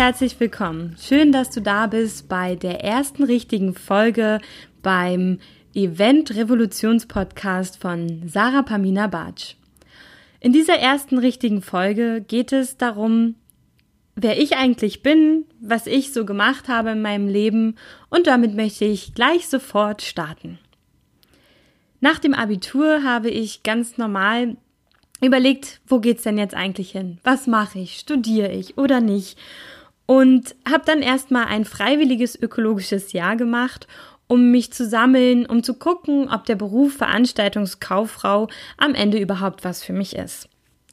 Herzlich willkommen. Schön, dass du da bist bei der ersten richtigen Folge beim Event Revolutions Podcast von Sarah Pamina Bartsch. In dieser ersten richtigen Folge geht es darum, wer ich eigentlich bin, was ich so gemacht habe in meinem Leben und damit möchte ich gleich sofort starten. Nach dem Abitur habe ich ganz normal überlegt, wo geht's denn jetzt eigentlich hin? Was mache ich? Studiere ich oder nicht? Und habe dann erstmal ein freiwilliges ökologisches Jahr gemacht, um mich zu sammeln, um zu gucken, ob der Beruf Veranstaltungskauffrau am Ende überhaupt was für mich ist.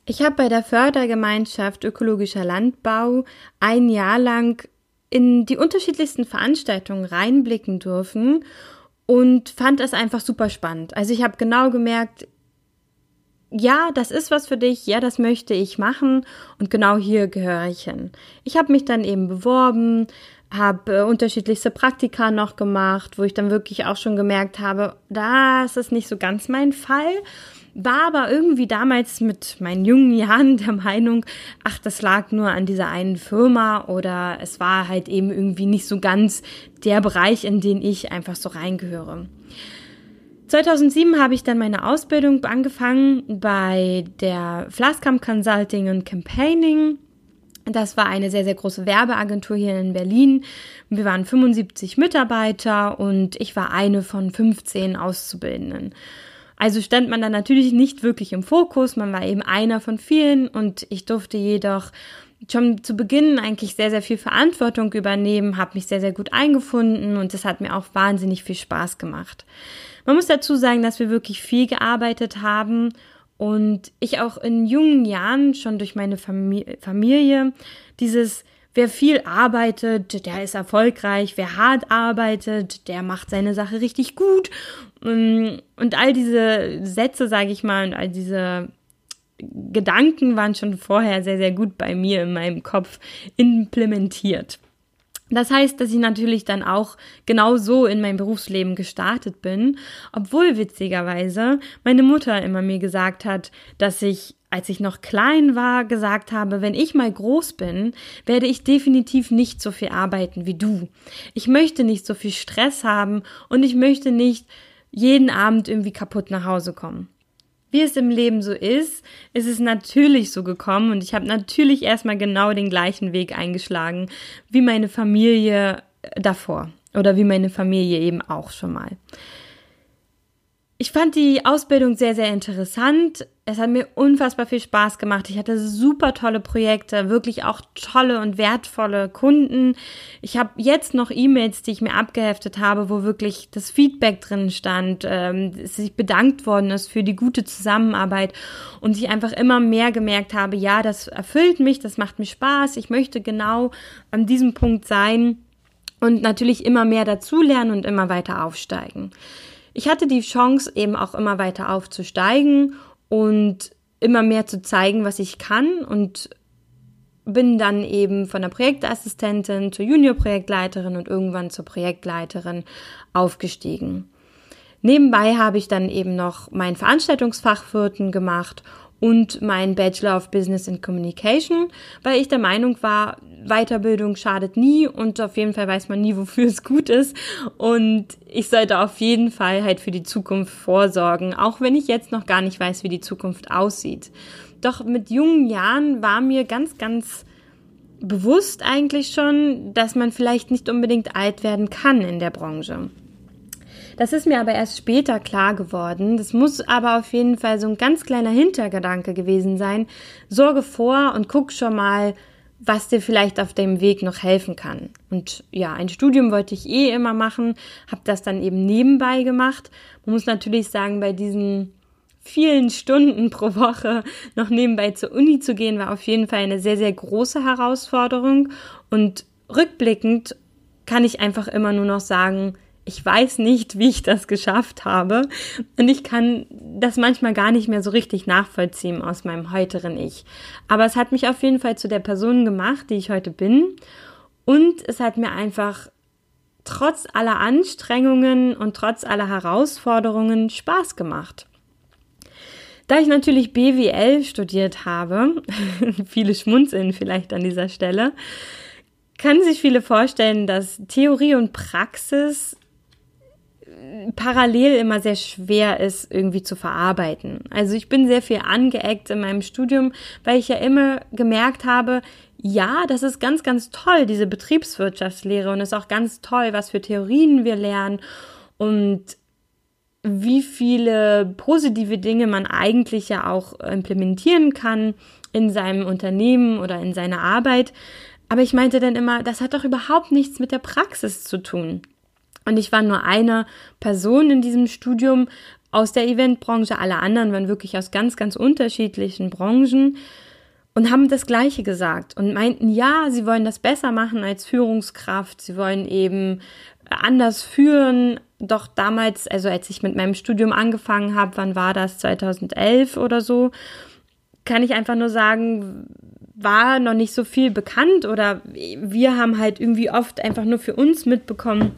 Ich habe bei der Fördergemeinschaft Ökologischer Landbau ein Jahr lang in die unterschiedlichsten Veranstaltungen reinblicken dürfen und fand das einfach super spannend. Also ich habe genau gemerkt, ja, das ist was für dich, ja, das möchte ich machen und genau hier gehöre ich hin. Ich habe mich dann eben beworben, habe äh, unterschiedlichste Praktika noch gemacht, wo ich dann wirklich auch schon gemerkt habe, das ist nicht so ganz mein Fall war aber irgendwie damals mit meinen jungen Jahren der Meinung, ach, das lag nur an dieser einen Firma oder es war halt eben irgendwie nicht so ganz der Bereich, in den ich einfach so reingehöre. 2007 habe ich dann meine Ausbildung angefangen bei der Flaskamp Consulting und Campaigning. Das war eine sehr, sehr große Werbeagentur hier in Berlin. Wir waren 75 Mitarbeiter und ich war eine von 15 Auszubildenden. Also stand man dann natürlich nicht wirklich im Fokus, man war eben einer von vielen und ich durfte jedoch schon zu Beginn eigentlich sehr, sehr viel Verantwortung übernehmen, habe mich sehr, sehr gut eingefunden und das hat mir auch wahnsinnig viel Spaß gemacht. Man muss dazu sagen, dass wir wirklich viel gearbeitet haben und ich auch in jungen Jahren schon durch meine Familie dieses Wer viel arbeitet, der ist erfolgreich. Wer hart arbeitet, der macht seine Sache richtig gut. Und all diese Sätze, sage ich mal, und all diese Gedanken waren schon vorher sehr, sehr gut bei mir in meinem Kopf implementiert. Das heißt, dass ich natürlich dann auch genau so in mein Berufsleben gestartet bin, obwohl witzigerweise meine Mutter immer mir gesagt hat, dass ich als ich noch klein war, gesagt habe, wenn ich mal groß bin, werde ich definitiv nicht so viel arbeiten wie du. Ich möchte nicht so viel Stress haben und ich möchte nicht jeden Abend irgendwie kaputt nach Hause kommen. Wie es im Leben so ist, ist es natürlich so gekommen und ich habe natürlich erstmal genau den gleichen Weg eingeschlagen wie meine Familie davor oder wie meine Familie eben auch schon mal. Ich fand die Ausbildung sehr, sehr interessant. Es hat mir unfassbar viel Spaß gemacht. Ich hatte super tolle Projekte, wirklich auch tolle und wertvolle Kunden. Ich habe jetzt noch E-Mails, die ich mir abgeheftet habe, wo wirklich das Feedback drin stand, ähm, sich bedankt worden ist für die gute Zusammenarbeit und ich einfach immer mehr gemerkt habe, ja, das erfüllt mich, das macht mir Spaß. Ich möchte genau an diesem Punkt sein und natürlich immer mehr dazulernen und immer weiter aufsteigen ich hatte die Chance, eben auch immer weiter aufzusteigen und immer mehr zu zeigen, was ich kann und bin dann eben von der Projektassistentin zur Juniorprojektleiterin und irgendwann zur Projektleiterin aufgestiegen. Nebenbei habe ich dann eben noch mein Veranstaltungsfachwirten gemacht und mein Bachelor of Business and Communication, weil ich der Meinung war, Weiterbildung schadet nie und auf jeden Fall weiß man nie, wofür es gut ist. Und ich sollte auf jeden Fall halt für die Zukunft vorsorgen, auch wenn ich jetzt noch gar nicht weiß, wie die Zukunft aussieht. Doch mit jungen Jahren war mir ganz, ganz bewusst eigentlich schon, dass man vielleicht nicht unbedingt alt werden kann in der Branche. Das ist mir aber erst später klar geworden. Das muss aber auf jeden Fall so ein ganz kleiner Hintergedanke gewesen sein. Sorge vor und guck schon mal, was dir vielleicht auf dem Weg noch helfen kann. Und ja, ein Studium wollte ich eh immer machen, habe das dann eben nebenbei gemacht. Man muss natürlich sagen, bei diesen vielen Stunden pro Woche noch nebenbei zur Uni zu gehen, war auf jeden Fall eine sehr, sehr große Herausforderung. Und rückblickend kann ich einfach immer nur noch sagen, ich weiß nicht, wie ich das geschafft habe. Und ich kann das manchmal gar nicht mehr so richtig nachvollziehen aus meinem heuteren Ich. Aber es hat mich auf jeden Fall zu der Person gemacht, die ich heute bin. Und es hat mir einfach trotz aller Anstrengungen und trotz aller Herausforderungen Spaß gemacht. Da ich natürlich BWL studiert habe, viele schmunzeln vielleicht an dieser Stelle, kann sich viele vorstellen, dass Theorie und Praxis parallel immer sehr schwer ist, irgendwie zu verarbeiten. Also ich bin sehr viel angeeckt in meinem Studium, weil ich ja immer gemerkt habe, ja, das ist ganz, ganz toll, diese Betriebswirtschaftslehre und ist auch ganz toll, was für Theorien wir lernen und wie viele positive Dinge man eigentlich ja auch implementieren kann in seinem Unternehmen oder in seiner Arbeit. Aber ich meinte dann immer, das hat doch überhaupt nichts mit der Praxis zu tun. Und ich war nur eine Person in diesem Studium aus der Eventbranche. Alle anderen waren wirklich aus ganz, ganz unterschiedlichen Branchen und haben das Gleiche gesagt und meinten, ja, sie wollen das besser machen als Führungskraft. Sie wollen eben anders führen. Doch damals, also als ich mit meinem Studium angefangen habe, wann war das? 2011 oder so, kann ich einfach nur sagen, war noch nicht so viel bekannt oder wir haben halt irgendwie oft einfach nur für uns mitbekommen,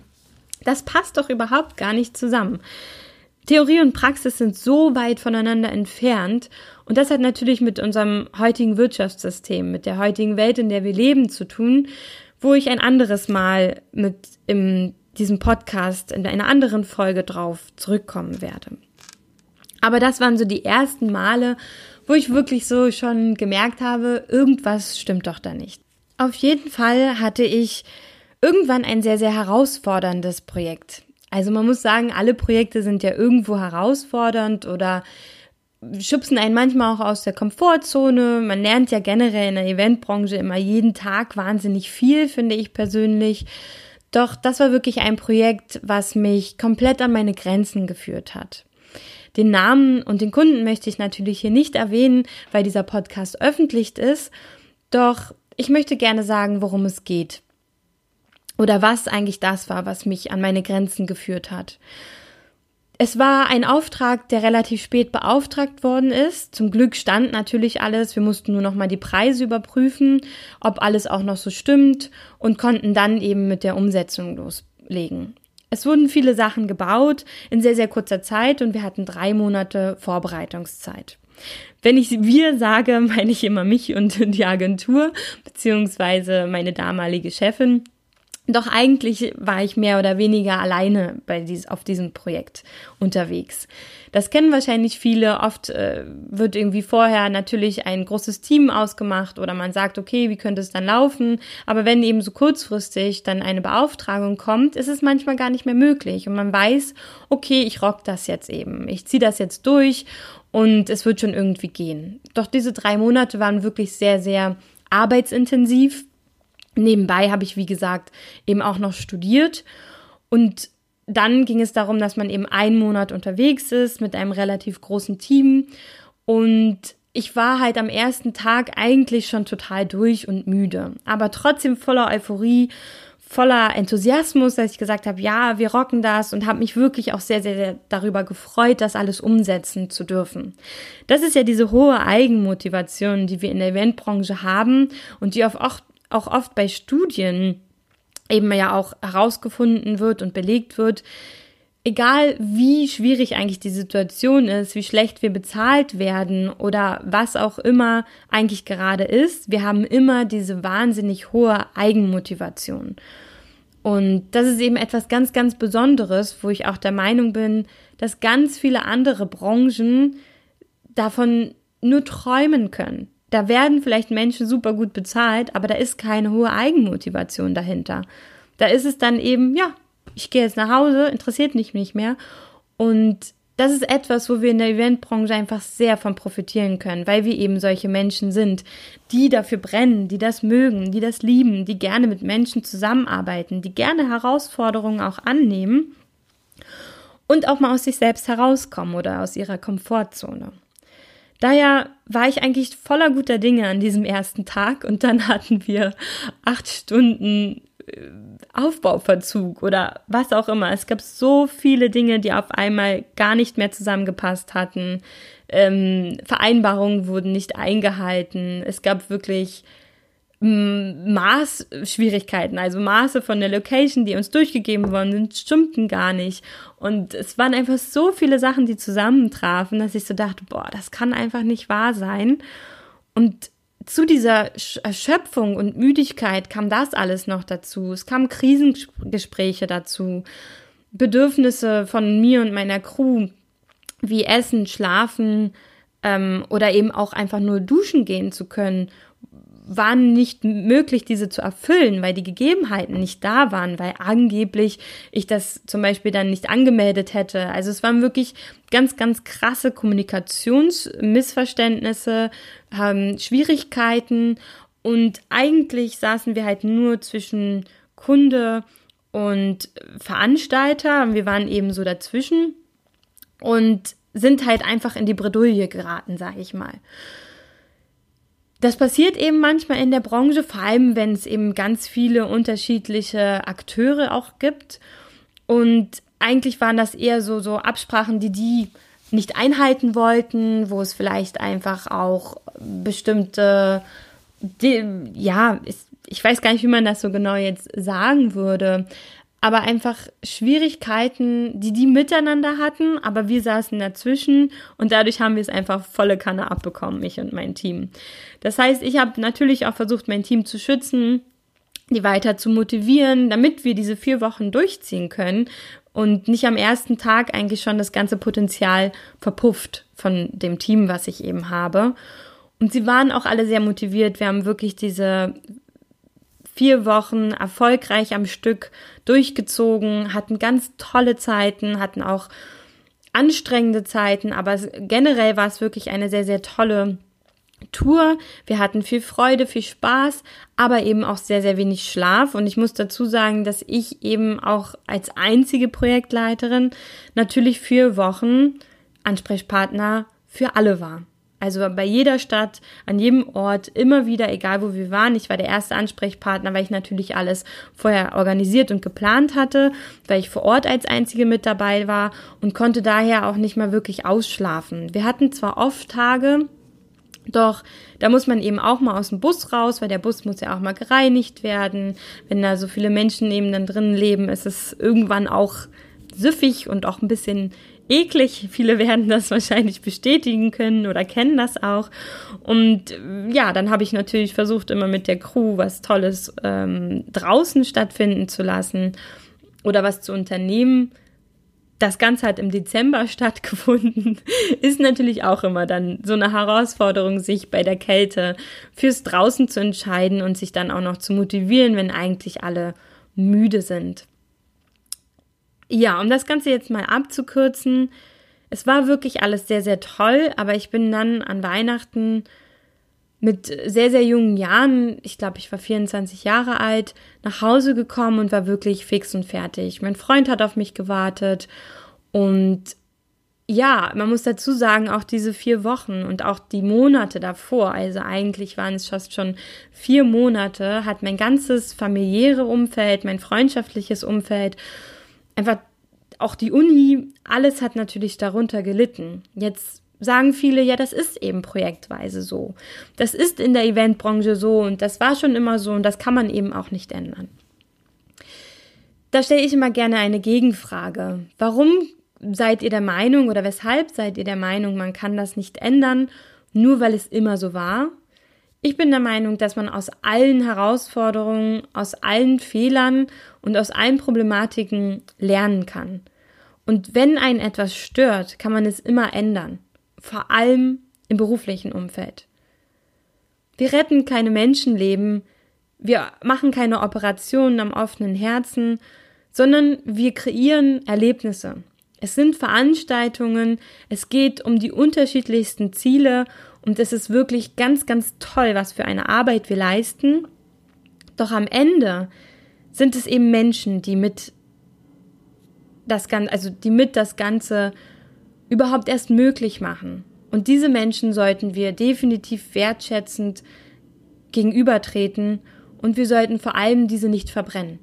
das passt doch überhaupt gar nicht zusammen. Theorie und Praxis sind so weit voneinander entfernt und das hat natürlich mit unserem heutigen Wirtschaftssystem, mit der heutigen Welt, in der wir leben, zu tun, wo ich ein anderes Mal mit in diesem Podcast in einer anderen Folge drauf zurückkommen werde. Aber das waren so die ersten Male, wo ich wirklich so schon gemerkt habe, irgendwas stimmt doch da nicht. Auf jeden Fall hatte ich irgendwann ein sehr, sehr herausforderndes Projekt. Also man muss sagen, alle Projekte sind ja irgendwo herausfordernd oder schubsen einen manchmal auch aus der Komfortzone. Man lernt ja generell in der Eventbranche immer jeden Tag wahnsinnig viel, finde ich persönlich. Doch das war wirklich ein Projekt, was mich komplett an meine Grenzen geführt hat. Den Namen und den Kunden möchte ich natürlich hier nicht erwähnen, weil dieser Podcast öffentlich ist. Doch ich möchte gerne sagen, worum es geht oder was eigentlich das war, was mich an meine Grenzen geführt hat. Es war ein Auftrag, der relativ spät beauftragt worden ist. Zum Glück stand natürlich alles. Wir mussten nur noch mal die Preise überprüfen, ob alles auch noch so stimmt und konnten dann eben mit der Umsetzung loslegen. Es wurden viele Sachen gebaut in sehr, sehr kurzer Zeit und wir hatten drei Monate Vorbereitungszeit. Wenn ich wir sage, meine ich immer mich und die Agentur, beziehungsweise meine damalige Chefin. Doch eigentlich war ich mehr oder weniger alleine bei dies, auf diesem Projekt unterwegs. Das kennen wahrscheinlich viele. Oft äh, wird irgendwie vorher natürlich ein großes Team ausgemacht oder man sagt, okay, wie könnte es dann laufen? Aber wenn eben so kurzfristig dann eine Beauftragung kommt, ist es manchmal gar nicht mehr möglich und man weiß, okay, ich rock das jetzt eben. Ich ziehe das jetzt durch und es wird schon irgendwie gehen. Doch diese drei Monate waren wirklich sehr, sehr arbeitsintensiv Nebenbei habe ich, wie gesagt, eben auch noch studiert. Und dann ging es darum, dass man eben einen Monat unterwegs ist mit einem relativ großen Team. Und ich war halt am ersten Tag eigentlich schon total durch und müde, aber trotzdem voller Euphorie, voller Enthusiasmus, dass ich gesagt habe, ja, wir rocken das und habe mich wirklich auch sehr, sehr, darüber gefreut, das alles umsetzen zu dürfen. Das ist ja diese hohe Eigenmotivation, die wir in der Eventbranche haben und die auf oft auch oft bei Studien eben ja auch herausgefunden wird und belegt wird, egal wie schwierig eigentlich die Situation ist, wie schlecht wir bezahlt werden oder was auch immer eigentlich gerade ist, wir haben immer diese wahnsinnig hohe Eigenmotivation. Und das ist eben etwas ganz, ganz Besonderes, wo ich auch der Meinung bin, dass ganz viele andere Branchen davon nur träumen können da werden vielleicht Menschen super gut bezahlt, aber da ist keine hohe Eigenmotivation dahinter. Da ist es dann eben, ja, ich gehe jetzt nach Hause, interessiert mich nicht mehr. Und das ist etwas, wo wir in der Eventbranche einfach sehr von profitieren können, weil wir eben solche Menschen sind, die dafür brennen, die das mögen, die das lieben, die gerne mit Menschen zusammenarbeiten, die gerne Herausforderungen auch annehmen und auch mal aus sich selbst herauskommen oder aus ihrer Komfortzone. Daher war ich eigentlich voller guter Dinge an diesem ersten Tag und dann hatten wir acht Stunden äh, Aufbauverzug oder was auch immer. Es gab so viele Dinge, die auf einmal gar nicht mehr zusammengepasst hatten. Ähm, Vereinbarungen wurden nicht eingehalten. Es gab wirklich Maßschwierigkeiten, also Maße von der Location, die uns durchgegeben worden sind, stimmten gar nicht. Und es waren einfach so viele Sachen, die zusammentrafen, dass ich so dachte, boah, das kann einfach nicht wahr sein. Und zu dieser Erschöpfung und Müdigkeit kam das alles noch dazu. Es kamen Krisengespräche dazu, Bedürfnisse von mir und meiner Crew, wie Essen, Schlafen ähm, oder eben auch einfach nur duschen gehen zu können waren nicht möglich, diese zu erfüllen, weil die Gegebenheiten nicht da waren, weil angeblich ich das zum Beispiel dann nicht angemeldet hätte. Also es waren wirklich ganz, ganz krasse Kommunikationsmissverständnisse, ähm, Schwierigkeiten und eigentlich saßen wir halt nur zwischen Kunde und Veranstalter wir waren eben so dazwischen und sind halt einfach in die Bredouille geraten, sag ich mal. Das passiert eben manchmal in der Branche, vor allem wenn es eben ganz viele unterschiedliche Akteure auch gibt. Und eigentlich waren das eher so, so Absprachen, die die nicht einhalten wollten, wo es vielleicht einfach auch bestimmte, die, ja, ich weiß gar nicht, wie man das so genau jetzt sagen würde, aber einfach Schwierigkeiten, die die miteinander hatten, aber wir saßen dazwischen und dadurch haben wir es einfach volle Kanne abbekommen, ich und mein Team. Das heißt, ich habe natürlich auch versucht, mein Team zu schützen, die weiter zu motivieren, damit wir diese vier Wochen durchziehen können und nicht am ersten Tag eigentlich schon das ganze Potenzial verpufft von dem Team, was ich eben habe. Und sie waren auch alle sehr motiviert. Wir haben wirklich diese vier Wochen erfolgreich am Stück durchgezogen, hatten ganz tolle Zeiten, hatten auch anstrengende Zeiten, aber generell war es wirklich eine sehr, sehr tolle Tour. Wir hatten viel Freude, viel Spaß, aber eben auch sehr, sehr wenig Schlaf. Und ich muss dazu sagen, dass ich eben auch als einzige Projektleiterin natürlich vier Wochen Ansprechpartner für alle war. Also bei jeder Stadt, an jedem Ort, immer wieder, egal wo wir waren. Ich war der erste Ansprechpartner, weil ich natürlich alles vorher organisiert und geplant hatte, weil ich vor Ort als einzige mit dabei war und konnte daher auch nicht mal wirklich ausschlafen. Wir hatten zwar oft Tage, doch da muss man eben auch mal aus dem Bus raus, weil der Bus muss ja auch mal gereinigt werden. Wenn da so viele Menschen eben dann drinnen leben, ist es irgendwann auch süffig und auch ein bisschen eklig. Viele werden das wahrscheinlich bestätigen können oder kennen das auch. Und ja, dann habe ich natürlich versucht, immer mit der Crew was Tolles ähm, draußen stattfinden zu lassen oder was zu unternehmen. Das Ganze hat im Dezember stattgefunden. Ist natürlich auch immer dann so eine Herausforderung, sich bei der Kälte fürs Draußen zu entscheiden und sich dann auch noch zu motivieren, wenn eigentlich alle müde sind. Ja, um das Ganze jetzt mal abzukürzen, es war wirklich alles sehr, sehr toll, aber ich bin dann an Weihnachten mit sehr, sehr jungen Jahren, ich glaube, ich war 24 Jahre alt, nach Hause gekommen und war wirklich fix und fertig. Mein Freund hat auf mich gewartet und ja, man muss dazu sagen, auch diese vier Wochen und auch die Monate davor, also eigentlich waren es fast schon vier Monate, hat mein ganzes familiäre Umfeld, mein freundschaftliches Umfeld einfach auch die Uni, alles hat natürlich darunter gelitten. Jetzt sagen viele, ja, das ist eben projektweise so. Das ist in der Eventbranche so und das war schon immer so und das kann man eben auch nicht ändern. Da stelle ich immer gerne eine Gegenfrage. Warum seid ihr der Meinung oder weshalb seid ihr der Meinung, man kann das nicht ändern, nur weil es immer so war? Ich bin der Meinung, dass man aus allen Herausforderungen, aus allen Fehlern und aus allen Problematiken lernen kann. Und wenn einen etwas stört, kann man es immer ändern. Vor allem im beruflichen Umfeld. Wir retten keine Menschenleben, wir machen keine Operationen am offenen Herzen, sondern wir kreieren Erlebnisse. Es sind Veranstaltungen, es geht um die unterschiedlichsten Ziele und es ist wirklich ganz, ganz toll, was für eine Arbeit wir leisten. Doch am Ende sind es eben Menschen, die mit das Ganze, also die mit das Ganze überhaupt erst möglich machen. Und diese Menschen sollten wir definitiv wertschätzend gegenübertreten und wir sollten vor allem diese nicht verbrennen.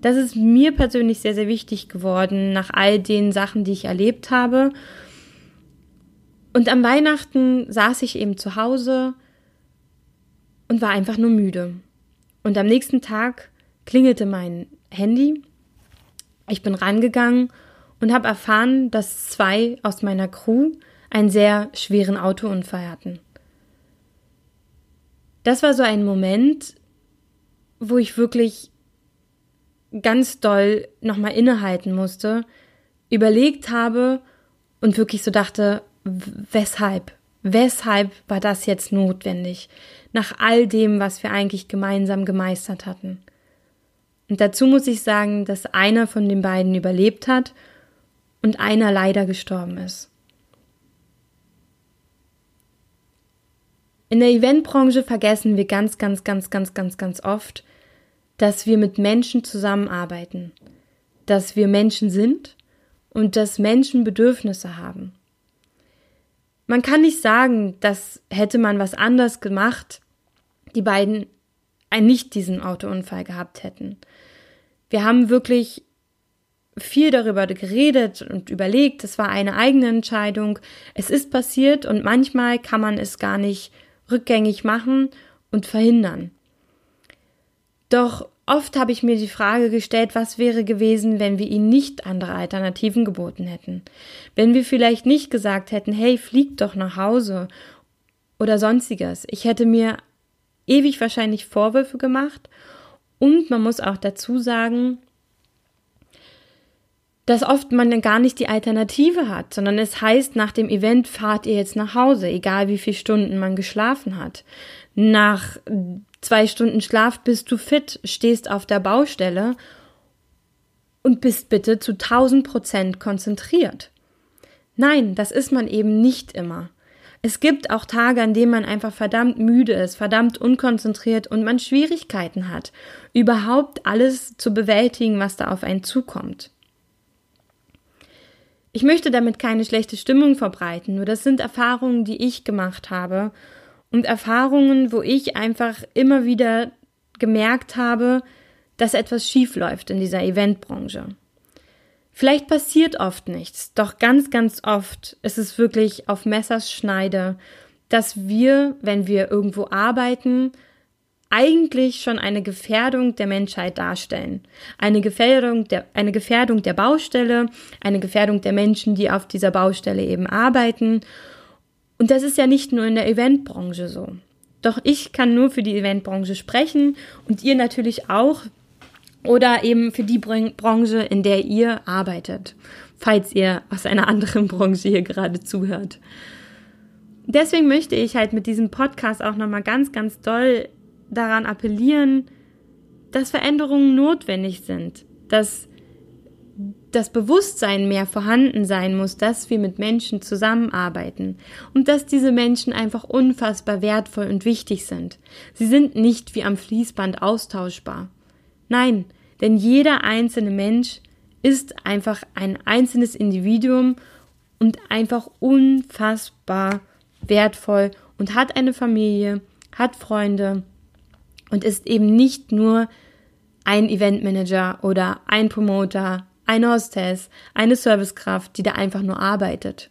Das ist mir persönlich sehr, sehr wichtig geworden nach all den Sachen, die ich erlebt habe und am Weihnachten saß ich eben zu Hause und war einfach nur müde. Und am nächsten Tag klingelte mein Handy. Ich bin rangegangen und habe erfahren, dass zwei aus meiner Crew einen sehr schweren Autounfall hatten. Das war so ein Moment, wo ich wirklich ganz doll nochmal innehalten musste, überlegt habe und wirklich so dachte, weshalb? Weshalb war das jetzt notwendig? Nach all dem, was wir eigentlich gemeinsam gemeistert hatten. Und dazu muss ich sagen, dass einer von den beiden überlebt hat und einer leider gestorben ist. In der Eventbranche vergessen wir ganz, ganz, ganz, ganz, ganz, ganz oft, dass wir mit Menschen zusammenarbeiten, dass wir Menschen sind und dass Menschen Bedürfnisse haben. Man kann nicht sagen, dass hätte man was anders gemacht, die beiden nicht diesen Autounfall gehabt hätten. Wir haben wirklich viel darüber geredet und überlegt, es war eine eigene Entscheidung, es ist passiert und manchmal kann man es gar nicht rückgängig machen und verhindern. Doch oft habe ich mir die Frage gestellt, was wäre gewesen, wenn wir ihnen nicht andere Alternativen geboten hätten. Wenn wir vielleicht nicht gesagt hätten, hey, flieg doch nach Hause oder sonstiges. Ich hätte mir ewig wahrscheinlich Vorwürfe gemacht und man muss auch dazu sagen, dass oft man gar nicht die Alternative hat, sondern es heißt, nach dem Event fahrt ihr jetzt nach Hause, egal wie viele Stunden man geschlafen hat. Nach zwei Stunden Schlaf bist du fit, stehst auf der Baustelle und bist bitte zu 1000 Prozent konzentriert. Nein, das ist man eben nicht immer. Es gibt auch Tage, an denen man einfach verdammt müde ist, verdammt unkonzentriert und man Schwierigkeiten hat, überhaupt alles zu bewältigen, was da auf einen zukommt. Ich möchte damit keine schlechte Stimmung verbreiten, nur das sind Erfahrungen, die ich gemacht habe und Erfahrungen, wo ich einfach immer wieder gemerkt habe, dass etwas schief läuft in dieser Eventbranche. Vielleicht passiert oft nichts, doch ganz, ganz oft ist es wirklich auf Messers Schneide, dass wir, wenn wir irgendwo arbeiten, eigentlich schon eine Gefährdung der Menschheit darstellen. Eine Gefährdung der, eine Gefährdung der Baustelle, eine Gefährdung der Menschen, die auf dieser Baustelle eben arbeiten. Und das ist ja nicht nur in der Eventbranche so. Doch ich kann nur für die Eventbranche sprechen und ihr natürlich auch oder eben für die Branche, in der ihr arbeitet, falls ihr aus einer anderen Branche hier gerade zuhört. Deswegen möchte ich halt mit diesem Podcast auch nochmal ganz, ganz doll daran appellieren, dass Veränderungen notwendig sind, dass das Bewusstsein mehr vorhanden sein muss, dass wir mit Menschen zusammenarbeiten und dass diese Menschen einfach unfassbar wertvoll und wichtig sind. Sie sind nicht wie am Fließband austauschbar. Nein, denn jeder einzelne Mensch ist einfach ein einzelnes Individuum und einfach unfassbar wertvoll und hat eine Familie, hat Freunde, und ist eben nicht nur ein Eventmanager oder ein Promoter, eine Hostess, eine Servicekraft, die da einfach nur arbeitet.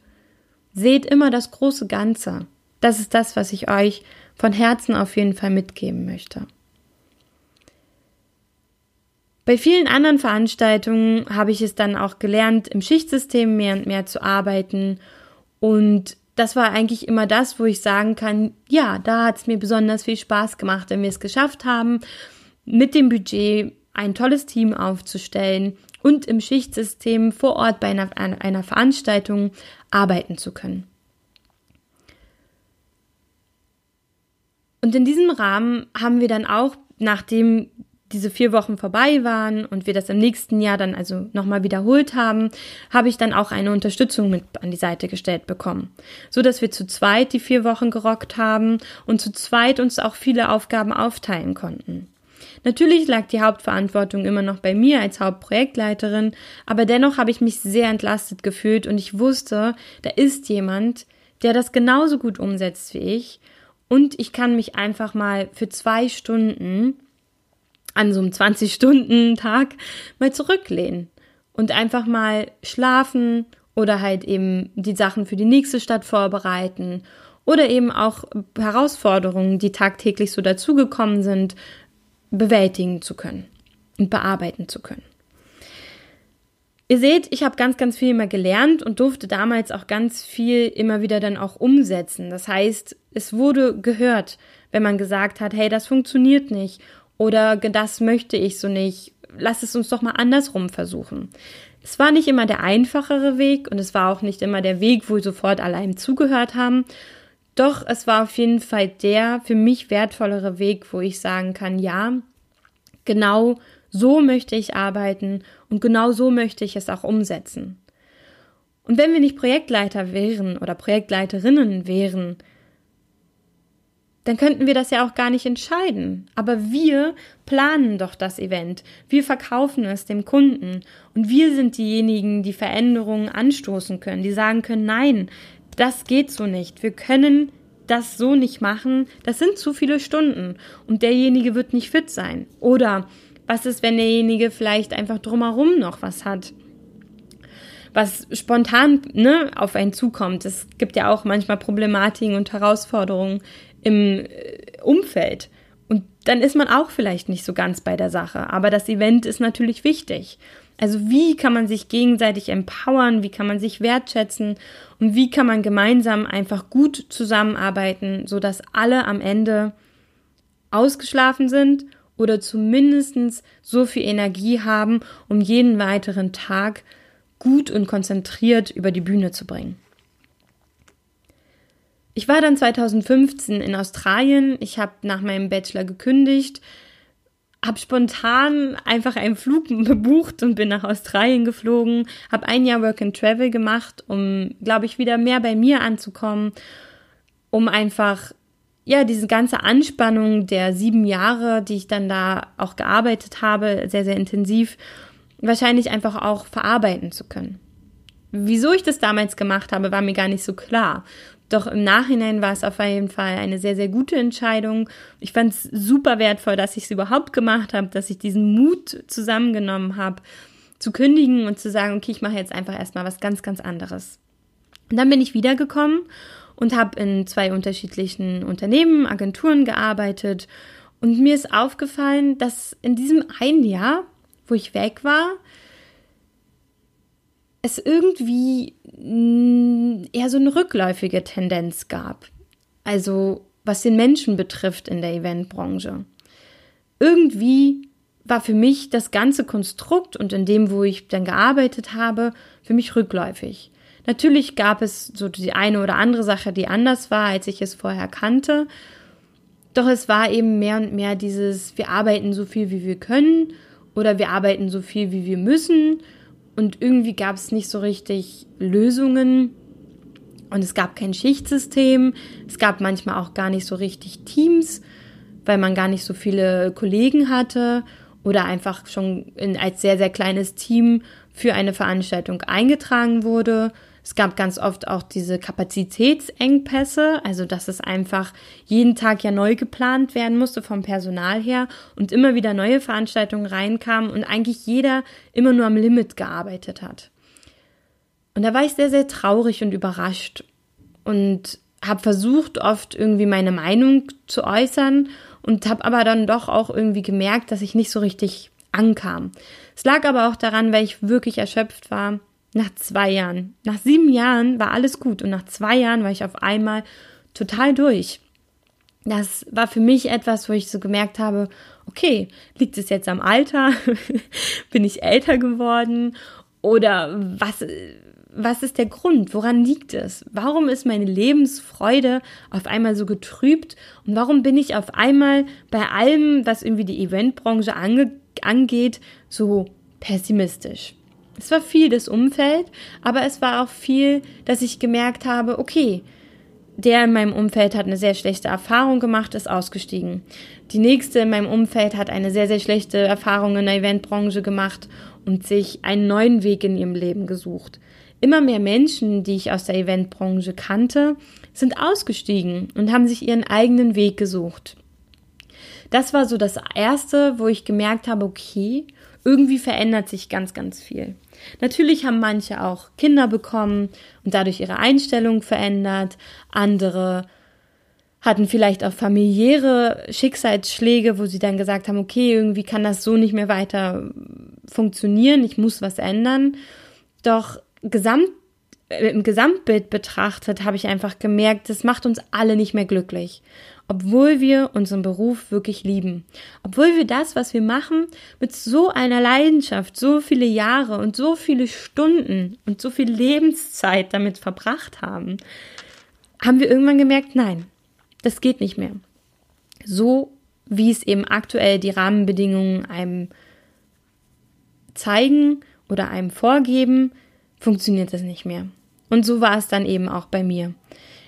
Seht immer das große Ganze. Das ist das, was ich euch von Herzen auf jeden Fall mitgeben möchte. Bei vielen anderen Veranstaltungen habe ich es dann auch gelernt, im Schichtsystem mehr und mehr zu arbeiten und das war eigentlich immer das, wo ich sagen kann, ja, da hat es mir besonders viel Spaß gemacht, wenn wir es geschafft haben, mit dem Budget ein tolles Team aufzustellen und im Schichtsystem vor Ort bei einer, einer Veranstaltung arbeiten zu können. Und in diesem Rahmen haben wir dann auch, nachdem diese vier Wochen vorbei waren und wir das im nächsten Jahr dann also nochmal wiederholt haben, habe ich dann auch eine Unterstützung mit an die Seite gestellt bekommen. So dass wir zu zweit die vier Wochen gerockt haben und zu zweit uns auch viele Aufgaben aufteilen konnten. Natürlich lag die Hauptverantwortung immer noch bei mir als Hauptprojektleiterin, aber dennoch habe ich mich sehr entlastet gefühlt und ich wusste, da ist jemand, der das genauso gut umsetzt wie ich und ich kann mich einfach mal für zwei Stunden an so einem 20-Stunden-Tag mal zurücklehnen und einfach mal schlafen oder halt eben die Sachen für die nächste Stadt vorbereiten oder eben auch Herausforderungen, die tagtäglich so dazugekommen sind, bewältigen zu können und bearbeiten zu können. Ihr seht, ich habe ganz, ganz viel immer gelernt und durfte damals auch ganz viel immer wieder dann auch umsetzen. Das heißt, es wurde gehört, wenn man gesagt hat, hey, das funktioniert nicht oder das möchte ich so nicht, lass es uns doch mal andersrum versuchen. Es war nicht immer der einfachere Weg und es war auch nicht immer der Weg, wo sofort alle einem zugehört haben. Doch es war auf jeden Fall der für mich wertvollere Weg, wo ich sagen kann, ja, genau so möchte ich arbeiten und genau so möchte ich es auch umsetzen. Und wenn wir nicht Projektleiter wären oder Projektleiterinnen wären, dann könnten wir das ja auch gar nicht entscheiden. Aber wir planen doch das Event. Wir verkaufen es dem Kunden. Und wir sind diejenigen, die Veränderungen anstoßen können, die sagen können, nein, das geht so nicht. Wir können das so nicht machen. Das sind zu viele Stunden. Und derjenige wird nicht fit sein. Oder was ist, wenn derjenige vielleicht einfach drumherum noch was hat? Was spontan ne, auf einen zukommt. Es gibt ja auch manchmal Problematiken und Herausforderungen im äh, Umfeld. Und dann ist man auch vielleicht nicht so ganz bei der Sache. Aber das Event ist natürlich wichtig. Also wie kann man sich gegenseitig empowern, wie kann man sich wertschätzen und wie kann man gemeinsam einfach gut zusammenarbeiten, sodass alle am Ende ausgeschlafen sind oder zumindest so viel Energie haben, um jeden weiteren Tag gut und konzentriert über die Bühne zu bringen. Ich war dann 2015 in Australien. Ich habe nach meinem Bachelor gekündigt, habe spontan einfach einen Flug gebucht und bin nach Australien geflogen, habe ein Jahr Work and Travel gemacht, um, glaube ich, wieder mehr bei mir anzukommen, um einfach ja, diese ganze Anspannung der sieben Jahre, die ich dann da auch gearbeitet habe, sehr, sehr intensiv, wahrscheinlich einfach auch verarbeiten zu können. Wieso ich das damals gemacht habe, war mir gar nicht so klar. Doch im Nachhinein war es auf jeden Fall eine sehr, sehr gute Entscheidung. Ich fand es super wertvoll, dass ich es überhaupt gemacht habe, dass ich diesen Mut zusammengenommen habe, zu kündigen und zu sagen, okay, ich mache jetzt einfach erstmal was ganz, ganz anderes. Und dann bin ich wiedergekommen und habe in zwei unterschiedlichen Unternehmen, Agenturen gearbeitet. Und mir ist aufgefallen, dass in diesem einen Jahr, wo ich weg war, es irgendwie eher so eine rückläufige Tendenz gab. Also was den Menschen betrifft in der Eventbranche. Irgendwie war für mich das ganze Konstrukt und in dem, wo ich dann gearbeitet habe, für mich rückläufig. Natürlich gab es so die eine oder andere Sache, die anders war, als ich es vorher kannte. Doch es war eben mehr und mehr dieses, wir arbeiten so viel, wie wir können oder wir arbeiten so viel, wie wir müssen. Und irgendwie gab es nicht so richtig Lösungen. Und es gab kein Schichtsystem. Es gab manchmal auch gar nicht so richtig Teams, weil man gar nicht so viele Kollegen hatte oder einfach schon in, als sehr, sehr kleines Team für eine Veranstaltung eingetragen wurde. Es gab ganz oft auch diese Kapazitätsengpässe, also dass es einfach jeden Tag ja neu geplant werden musste vom Personal her und immer wieder neue Veranstaltungen reinkamen und eigentlich jeder immer nur am Limit gearbeitet hat. Und da war ich sehr, sehr traurig und überrascht und habe versucht, oft irgendwie meine Meinung zu äußern und habe aber dann doch auch irgendwie gemerkt, dass ich nicht so richtig ankam. Es lag aber auch daran, weil ich wirklich erschöpft war nach zwei Jahren. Nach sieben Jahren war alles gut und nach zwei Jahren war ich auf einmal total durch. Das war für mich etwas, wo ich so gemerkt habe, okay, liegt es jetzt am Alter? Bin ich älter geworden? Oder was, was ist der Grund? Woran liegt es? Warum ist meine Lebensfreude auf einmal so getrübt? Und warum bin ich auf einmal bei allem, was irgendwie die Eventbranche ange angeht, so pessimistisch? Es war viel das Umfeld, aber es war auch viel, dass ich gemerkt habe, okay, der in meinem Umfeld hat eine sehr schlechte Erfahrung gemacht, ist ausgestiegen. Die nächste in meinem Umfeld hat eine sehr, sehr schlechte Erfahrung in der Eventbranche gemacht und sich einen neuen Weg in ihrem Leben gesucht. Immer mehr Menschen, die ich aus der Eventbranche kannte, sind ausgestiegen und haben sich ihren eigenen Weg gesucht. Das war so das Erste, wo ich gemerkt habe, okay, irgendwie verändert sich ganz, ganz viel. Natürlich haben manche auch Kinder bekommen und dadurch ihre Einstellung verändert. Andere hatten vielleicht auch familiäre Schicksalsschläge, wo sie dann gesagt haben, okay, irgendwie kann das so nicht mehr weiter funktionieren, ich muss was ändern. Doch gesamt, im Gesamtbild betrachtet habe ich einfach gemerkt, das macht uns alle nicht mehr glücklich obwohl wir unseren Beruf wirklich lieben, obwohl wir das, was wir machen, mit so einer Leidenschaft, so viele Jahre und so viele Stunden und so viel Lebenszeit damit verbracht haben, haben wir irgendwann gemerkt, nein, das geht nicht mehr. So wie es eben aktuell die Rahmenbedingungen einem zeigen oder einem vorgeben, funktioniert das nicht mehr. Und so war es dann eben auch bei mir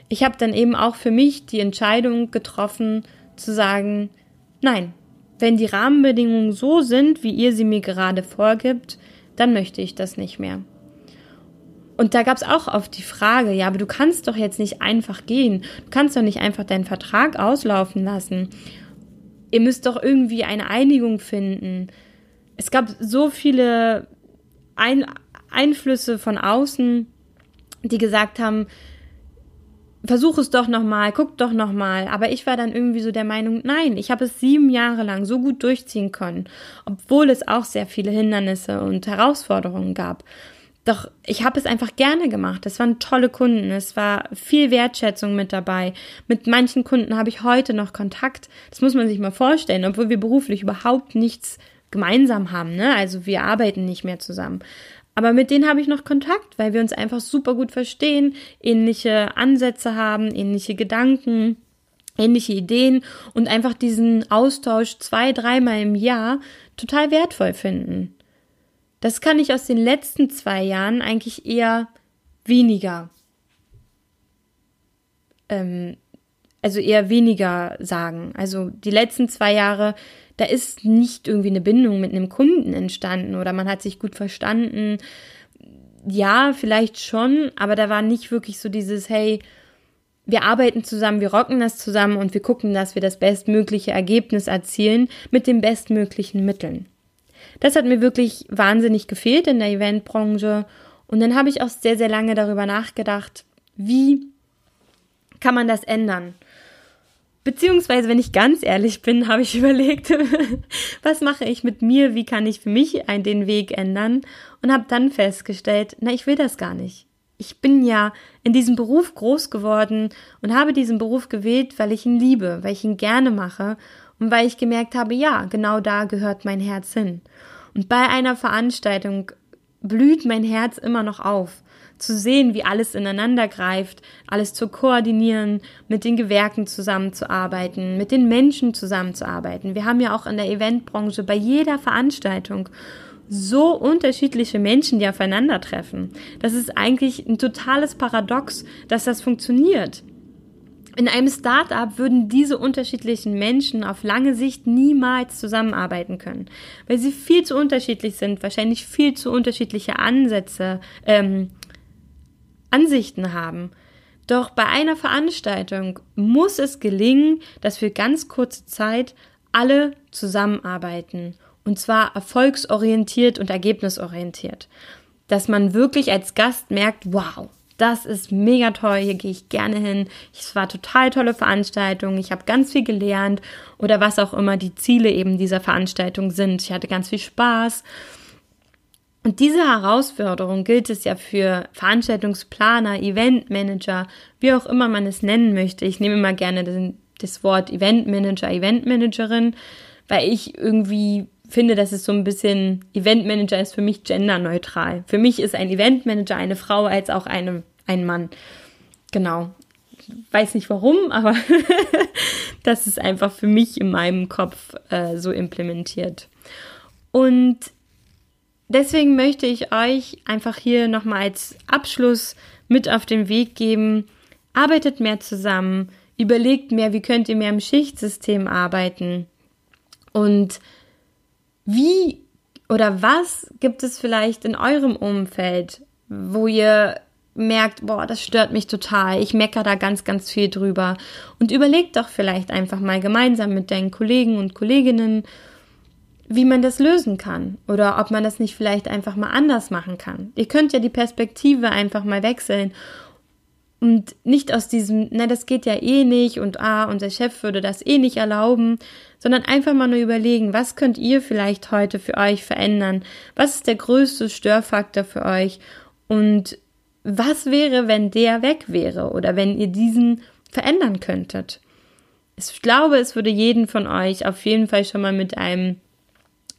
ich habe dann eben auch für mich die Entscheidung getroffen zu sagen, nein, wenn die Rahmenbedingungen so sind, wie ihr sie mir gerade vorgibt, dann möchte ich das nicht mehr. Und da gab es auch oft die Frage, ja, aber du kannst doch jetzt nicht einfach gehen. Du kannst doch nicht einfach deinen Vertrag auslaufen lassen. Ihr müsst doch irgendwie eine Einigung finden. Es gab so viele Ein Einflüsse von außen, die gesagt haben, versuch es doch nochmal, guck doch nochmal. Aber ich war dann irgendwie so der Meinung, nein, ich habe es sieben Jahre lang so gut durchziehen können, obwohl es auch sehr viele Hindernisse und Herausforderungen gab. Doch ich habe es einfach gerne gemacht. Es waren tolle Kunden, es war viel Wertschätzung mit dabei. Mit manchen Kunden habe ich heute noch Kontakt. Das muss man sich mal vorstellen, obwohl wir beruflich überhaupt nichts gemeinsam haben. Ne? Also wir arbeiten nicht mehr zusammen. Aber mit denen habe ich noch Kontakt, weil wir uns einfach super gut verstehen, ähnliche Ansätze haben, ähnliche Gedanken, ähnliche Ideen und einfach diesen Austausch zwei, dreimal im Jahr total wertvoll finden. Das kann ich aus den letzten zwei Jahren eigentlich eher weniger, ähm, also eher weniger sagen. Also die letzten zwei Jahre da ist nicht irgendwie eine Bindung mit einem Kunden entstanden oder man hat sich gut verstanden. Ja, vielleicht schon, aber da war nicht wirklich so dieses, hey, wir arbeiten zusammen, wir rocken das zusammen und wir gucken, dass wir das bestmögliche Ergebnis erzielen mit den bestmöglichen Mitteln. Das hat mir wirklich wahnsinnig gefehlt in der Eventbranche und dann habe ich auch sehr, sehr lange darüber nachgedacht, wie kann man das ändern? Beziehungsweise, wenn ich ganz ehrlich bin, habe ich überlegt, was mache ich mit mir, wie kann ich für mich den Weg ändern und habe dann festgestellt, na, ich will das gar nicht. Ich bin ja in diesem Beruf groß geworden und habe diesen Beruf gewählt, weil ich ihn liebe, weil ich ihn gerne mache und weil ich gemerkt habe, ja, genau da gehört mein Herz hin. Und bei einer Veranstaltung blüht mein Herz immer noch auf zu sehen, wie alles ineinander greift, alles zu koordinieren, mit den Gewerken zusammenzuarbeiten, mit den Menschen zusammenzuarbeiten. Wir haben ja auch in der Eventbranche bei jeder Veranstaltung so unterschiedliche Menschen, die aufeinandertreffen. Das ist eigentlich ein totales Paradox, dass das funktioniert. In einem Startup würden diese unterschiedlichen Menschen auf lange Sicht niemals zusammenarbeiten können, weil sie viel zu unterschiedlich sind, wahrscheinlich viel zu unterschiedliche Ansätze, ähm, Ansichten haben. Doch bei einer Veranstaltung muss es gelingen, dass für ganz kurze Zeit alle zusammenarbeiten. Und zwar erfolgsorientiert und ergebnisorientiert. Dass man wirklich als Gast merkt, wow, das ist mega toll, hier gehe ich gerne hin. Es war total tolle Veranstaltung, ich habe ganz viel gelernt oder was auch immer die Ziele eben dieser Veranstaltung sind. Ich hatte ganz viel Spaß und diese Herausforderung gilt es ja für Veranstaltungsplaner, Eventmanager, wie auch immer man es nennen möchte. Ich nehme immer gerne den, das Wort Eventmanager, Eventmanagerin, weil ich irgendwie finde, dass es so ein bisschen Eventmanager ist für mich genderneutral. Für mich ist ein Eventmanager eine Frau als auch eine, ein Mann. Genau. Weiß nicht warum, aber das ist einfach für mich in meinem Kopf äh, so implementiert. Und deswegen möchte ich euch einfach hier nochmal als Abschluss mit auf den Weg geben. Arbeitet mehr zusammen, überlegt mehr, wie könnt ihr mehr im Schichtsystem arbeiten und wie oder was gibt es vielleicht in eurem Umfeld, wo ihr merkt, boah, das stört mich total, ich meckere da ganz, ganz viel drüber. Und überlegt doch vielleicht einfach mal gemeinsam mit deinen Kollegen und Kolleginnen, wie man das lösen kann oder ob man das nicht vielleicht einfach mal anders machen kann. Ihr könnt ja die Perspektive einfach mal wechseln und nicht aus diesem, na, das geht ja eh nicht und ah, unser Chef würde das eh nicht erlauben, sondern einfach mal nur überlegen, was könnt ihr vielleicht heute für euch verändern? Was ist der größte Störfaktor für euch? Und was wäre, wenn der weg wäre oder wenn ihr diesen verändern könntet? Ich glaube, es würde jeden von euch auf jeden Fall schon mal mit einem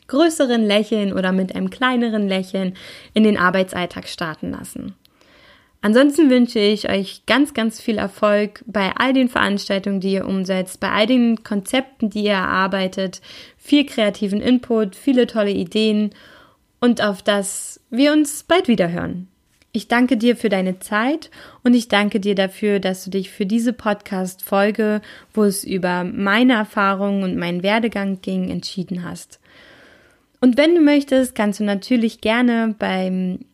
größeren Lächeln oder mit einem kleineren Lächeln in den Arbeitsalltag starten lassen. Ansonsten wünsche ich euch ganz, ganz viel Erfolg bei all den Veranstaltungen, die ihr umsetzt, bei all den Konzepten, die ihr erarbeitet, viel kreativen Input, viele tolle Ideen und auf das wir uns bald wieder hören. Ich danke dir für deine Zeit und ich danke dir dafür, dass du dich für diese Podcast-Folge, wo es über meine Erfahrungen und meinen Werdegang ging, entschieden hast. Und wenn du möchtest, kannst du natürlich gerne beim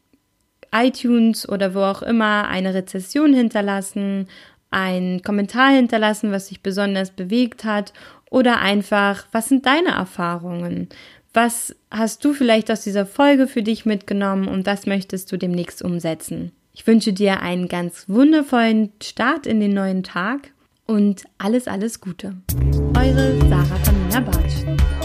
iTunes oder wo auch immer eine Rezession hinterlassen, einen Kommentar hinterlassen, was dich besonders bewegt hat oder einfach, was sind deine Erfahrungen? Was hast du vielleicht aus dieser Folge für dich mitgenommen und was möchtest du demnächst umsetzen? Ich wünsche dir einen ganz wundervollen Start in den neuen Tag und alles, alles Gute. Eure Sarah Tamina Bartsch.